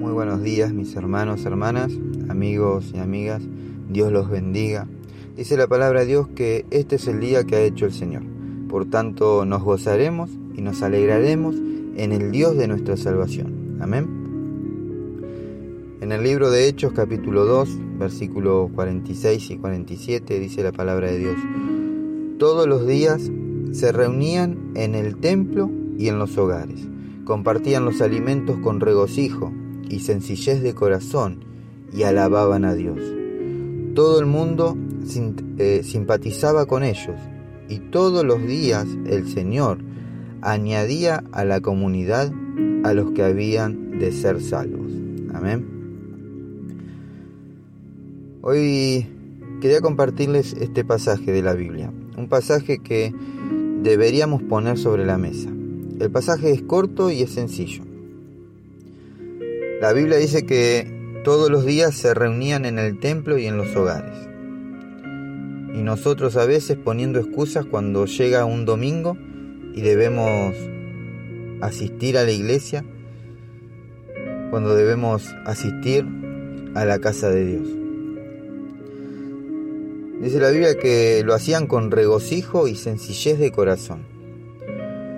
Muy buenos días mis hermanos, hermanas, amigos y amigas. Dios los bendiga. Dice la palabra de Dios que este es el día que ha hecho el Señor. Por tanto nos gozaremos y nos alegraremos en el Dios de nuestra salvación. Amén. En el libro de Hechos capítulo 2, versículos 46 y 47 dice la palabra de Dios. Todos los días se reunían en el templo y en los hogares. Compartían los alimentos con regocijo y sencillez de corazón y alababan a Dios. Todo el mundo eh, simpatizaba con ellos y todos los días el Señor añadía a la comunidad a los que habían de ser salvos. Amén. Hoy quería compartirles este pasaje de la Biblia, un pasaje que deberíamos poner sobre la mesa. El pasaje es corto y es sencillo. La Biblia dice que todos los días se reunían en el templo y en los hogares. Y nosotros a veces poniendo excusas cuando llega un domingo y debemos asistir a la iglesia, cuando debemos asistir a la casa de Dios. Dice la Biblia que lo hacían con regocijo y sencillez de corazón.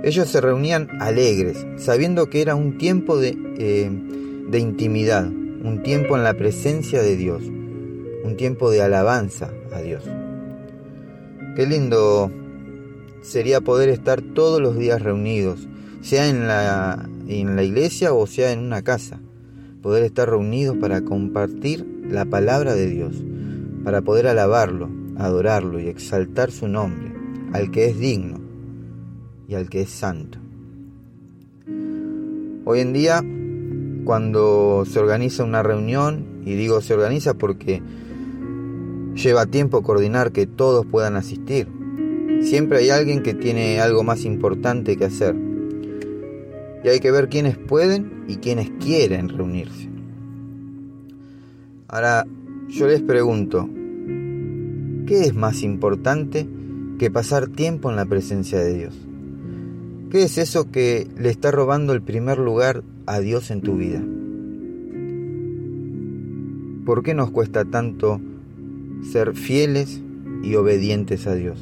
Ellos se reunían alegres, sabiendo que era un tiempo de, eh, de intimidad, un tiempo en la presencia de Dios, un tiempo de alabanza a Dios. Qué lindo sería poder estar todos los días reunidos, sea en la, en la iglesia o sea en una casa, poder estar reunidos para compartir la palabra de Dios, para poder alabarlo, adorarlo y exaltar su nombre, al que es digno y al que es santo. Hoy en día cuando se organiza una reunión, y digo se organiza porque lleva tiempo coordinar que todos puedan asistir. Siempre hay alguien que tiene algo más importante que hacer. Y hay que ver quiénes pueden y quiénes quieren reunirse. Ahora, yo les pregunto, ¿qué es más importante que pasar tiempo en la presencia de Dios? ¿Qué es eso que le está robando el primer lugar a Dios en tu vida? ¿Por qué nos cuesta tanto ser fieles y obedientes a Dios?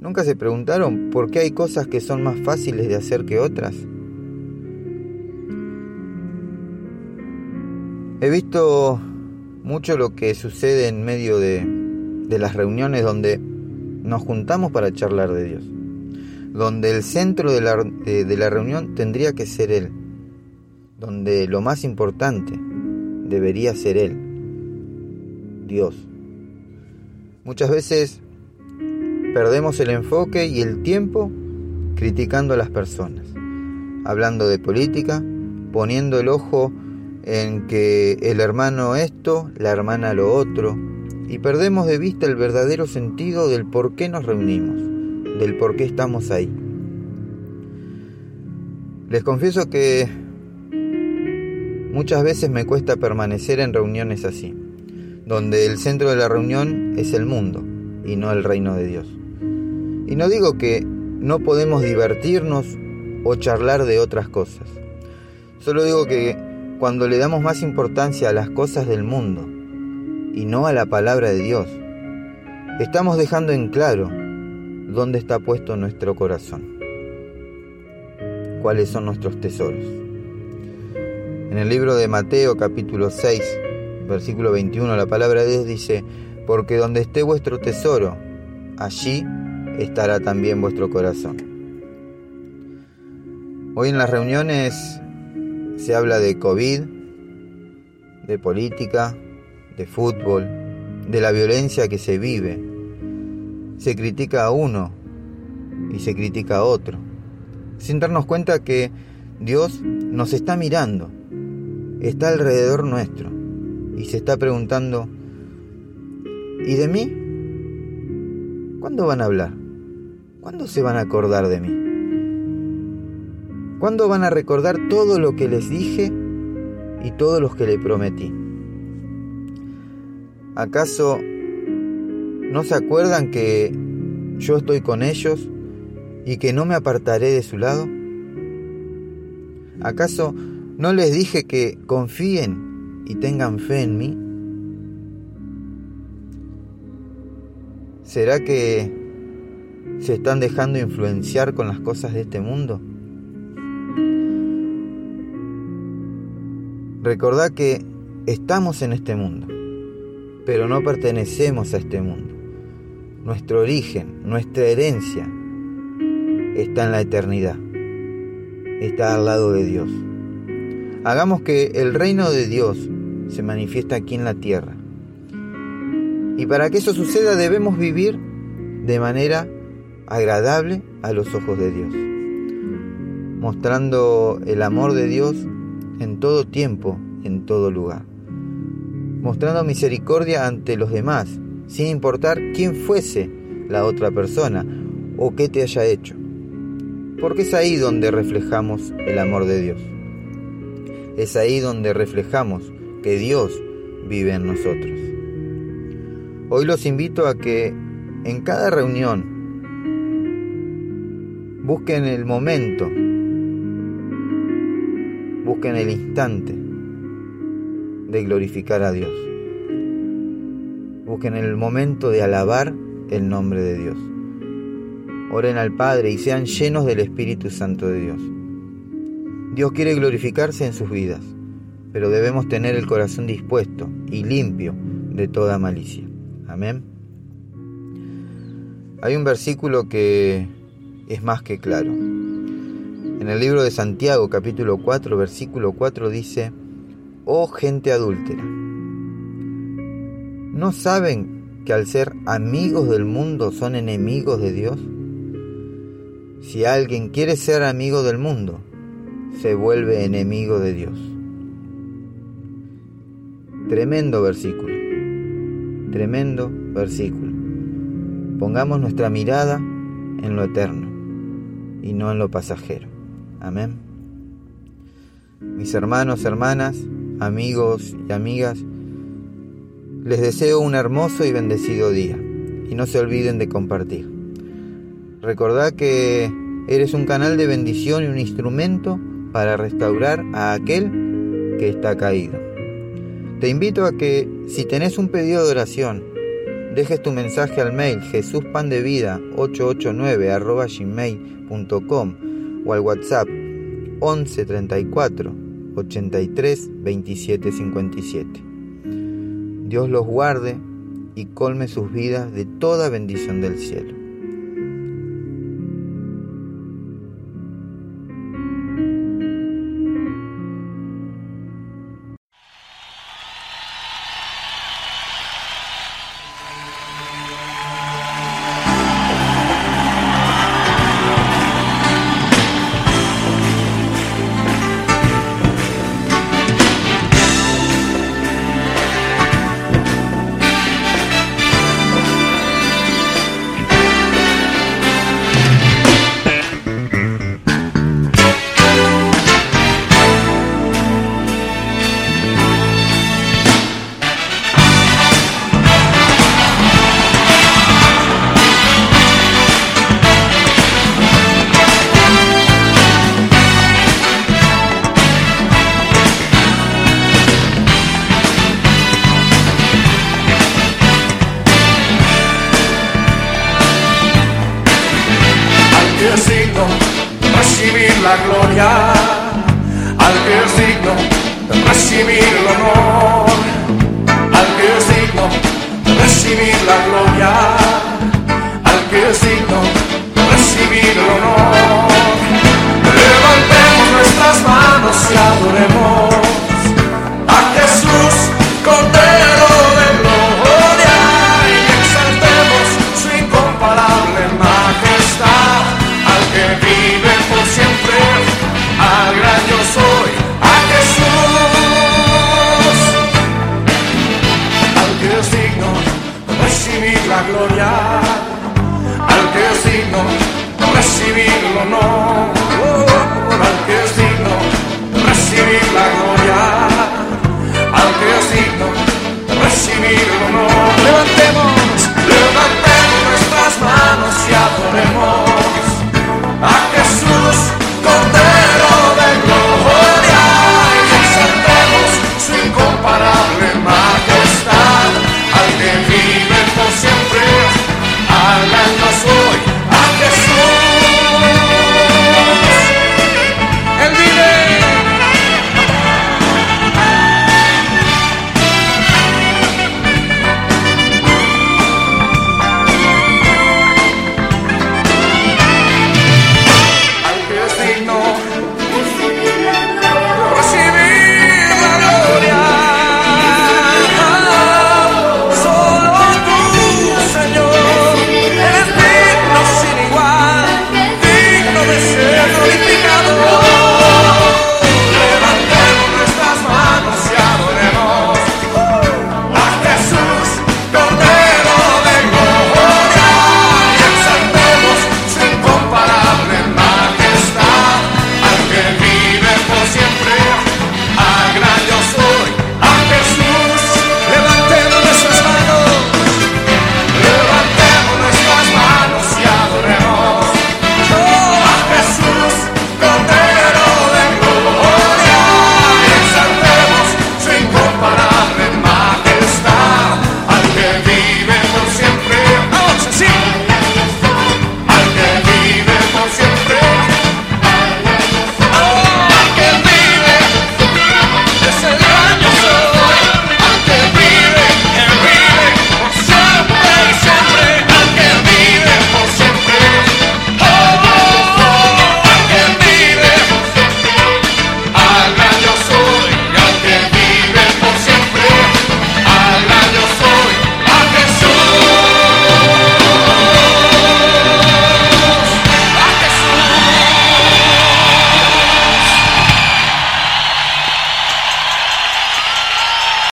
¿Nunca se preguntaron por qué hay cosas que son más fáciles de hacer que otras? He visto mucho lo que sucede en medio de, de las reuniones donde nos juntamos para charlar de Dios donde el centro de la, reunión tendría que ser Él, donde lo más importante debería ser Él, Dios. Muchas veces perdemos el enfoque y el tiempo criticando a las personas, hablando de política, poniendo el ojo en que el hermano esto, la hermana lo otro, y perdemos de vista el verdadero sentido del por qué nos reunimos del por qué estamos ahí. Les confieso que muchas veces me cuesta permanecer en reuniones así, donde el centro de la reunión es el mundo y no el reino de Dios. Y no digo que no podemos divertirnos o charlar de otras cosas. Solo digo que cuando le damos más importancia a las cosas del mundo y no a la palabra de Dios, estamos dejando en claro dónde está puesto nuestro corazón, cuáles son nuestros tesoros. En el libro de Mateo capítulo 6, versículo 21, la palabra de Dios dice, porque donde esté vuestro tesoro, allí estará también vuestro corazón. Hoy en las reuniones se habla de COVID, de política, de fútbol, de la violencia que se vive, se critica a uno y se critica a otro, sin darnos cuenta que Dios nos está mirando, está alrededor nuestro y se está preguntando, ¿y de mí? ¿Cuándo van a hablar? ¿Cuándo se van a acordar de mí? ¿Cuándo van a recordar todo lo que les dije y todo lo que les prometí? ¿Acaso ¿No se acuerdan que yo estoy con ellos y que no me apartaré de su lado? ¿Acaso ¿No les dije que confíen y tengan fe en mí? ¿Será que se están dejando influenciar con las cosas de este mundo? Recordad que estamos en este mundo, pero no pertenecemos a este mundo. Nuestro origen, nuestra herencia está en la eternidad, está al lado de Dios. Hagamos que el reino de Dios se manifiesta aquí en la tierra. Y para que eso suceda debemos vivir de manera agradable a los ojos de Dios, mostrando el amor de Dios en todo tiempo, en todo lugar, mostrando misericordia ante los demás, sin importar quién fuese la otra persona o qué te haya hecho. Porque es ahí donde reflejamos el amor de Dios. Es ahí donde reflejamos que Dios vive en nosotros. Hoy los invito a que en cada reunión busquen el momento, busquen el instante de glorificar a Dios. Busquen el momento de alabar el nombre de Dios. Oren al Padre y sean llenos del Espíritu Santo de Dios. Dios quiere glorificarse en sus vidas, pero debemos tener el corazón dispuesto y limpio de toda malicia. Amén. Hay un versículo que es más que claro. En el libro de Santiago capítulo 4 versículo 4 dice, Oh gente adúltera, ¿no saben que al ser amigos del mundo son enemigos de Dios? Si alguien quiere ser amigo del mundo, se vuelve enemigo de Dios. Tremendo versículo, tremendo versículo. Pongamos nuestra mirada en lo eterno y no en lo pasajero. Amén. Mis hermanos, hermanas, amigos y amigas, les deseo un hermoso y bendecido día y no se olviden de compartir. Recordad que eres un canal de bendición y un instrumento para restaurar a aquel que está caído. Te invito a que si tenés un pedido de oración, dejes tu mensaje al mail jesuspandevida889 o al WhatsApp 11 34 83 27 57. Dios los guarde y colme sus vidas de toda bendición del cielo.